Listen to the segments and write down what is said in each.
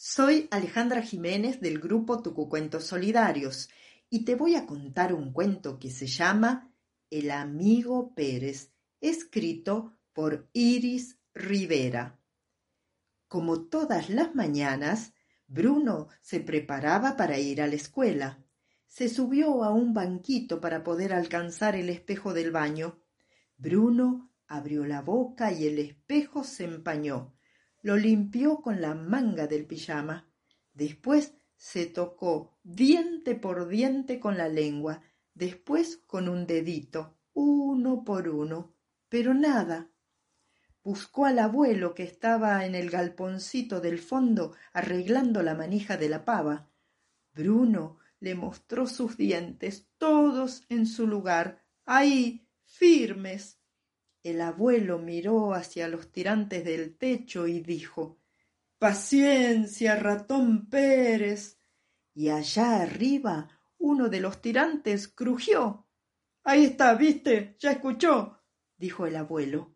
Soy Alejandra Jiménez del grupo Tucucuentos Solidarios y te voy a contar un cuento que se llama El amigo Pérez, escrito por Iris Rivera. Como todas las mañanas, Bruno se preparaba para ir a la escuela. Se subió a un banquito para poder alcanzar el espejo del baño. Bruno abrió la boca y el espejo se empañó. Lo limpió con la manga del pijama. Después se tocó diente por diente con la lengua, después con un dedito, uno por uno, pero nada. Buscó al abuelo que estaba en el galponcito del fondo arreglando la manija de la pava. Bruno le mostró sus dientes, todos en su lugar, ahí, firmes. El abuelo miró hacia los tirantes del techo y dijo Paciencia, ratón Pérez. Y allá arriba uno de los tirantes crujió. Ahí está, viste, ya escuchó, dijo el abuelo.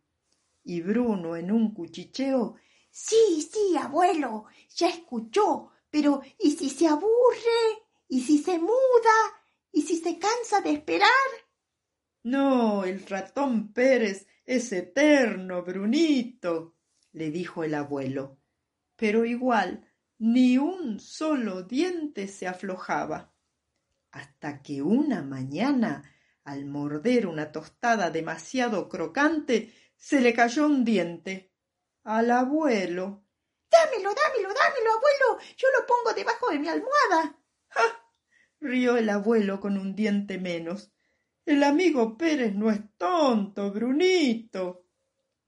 Y Bruno en un cuchicheo Sí, sí, abuelo, ya escuchó, pero ¿y si se aburre? ¿Y si se muda? ¿Y si se cansa de esperar? No, el ratón Pérez es eterno, Brunito, le dijo el abuelo. Pero igual ni un solo diente se aflojaba. Hasta que una mañana, al morder una tostada demasiado crocante, se le cayó un diente. Al abuelo. Dámelo, dámelo, dámelo, abuelo. Yo lo pongo debajo de mi almohada rió el abuelo con un diente menos. El amigo Pérez no es tonto, Brunito.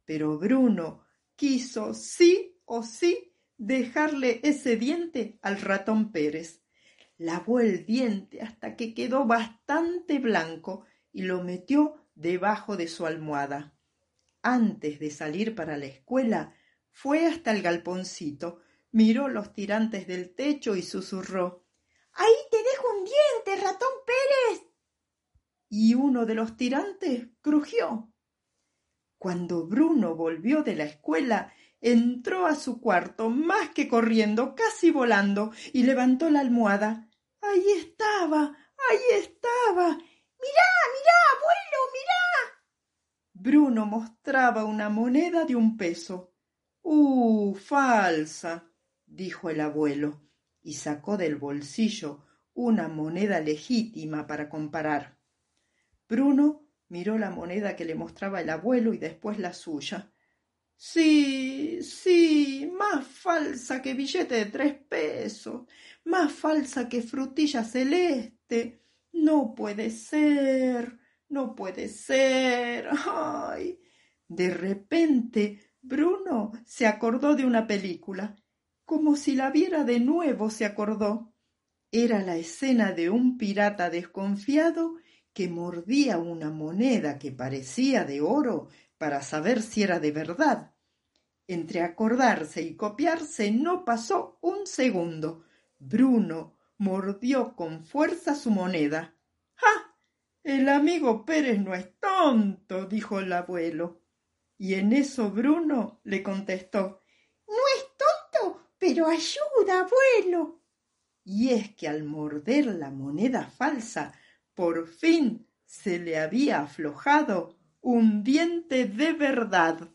Pero Bruno quiso sí o sí dejarle ese diente al ratón Pérez. Lavó el diente hasta que quedó bastante blanco y lo metió debajo de su almohada. Antes de salir para la escuela, fue hasta el galponcito, miró los tirantes del techo y susurró Ahí te dejo un diente, ratón Pérez. Y uno de los tirantes crujió. Cuando Bruno volvió de la escuela, entró a su cuarto más que corriendo, casi volando, y levantó la almohada. Ahí estaba, ahí estaba. Mirá, mirá, abuelo, mirá. Bruno mostraba una moneda de un peso. Uh, falsa, dijo el abuelo y sacó del bolsillo una moneda legítima para comparar. Bruno miró la moneda que le mostraba el abuelo y después la suya. Sí, sí, más falsa que billete de tres pesos, más falsa que frutilla celeste. No puede ser, no puede ser. Ay. De repente Bruno se acordó de una película como si la viera de nuevo se acordó. Era la escena de un pirata desconfiado que mordía una moneda que parecía de oro para saber si era de verdad. Entre acordarse y copiarse no pasó un segundo. Bruno mordió con fuerza su moneda. ¡Ah! El amigo Pérez no es tonto, dijo el abuelo. Y en eso Bruno le contestó pero ayuda, abuelo. Y es que al morder la moneda falsa, por fin se le había aflojado un diente de verdad.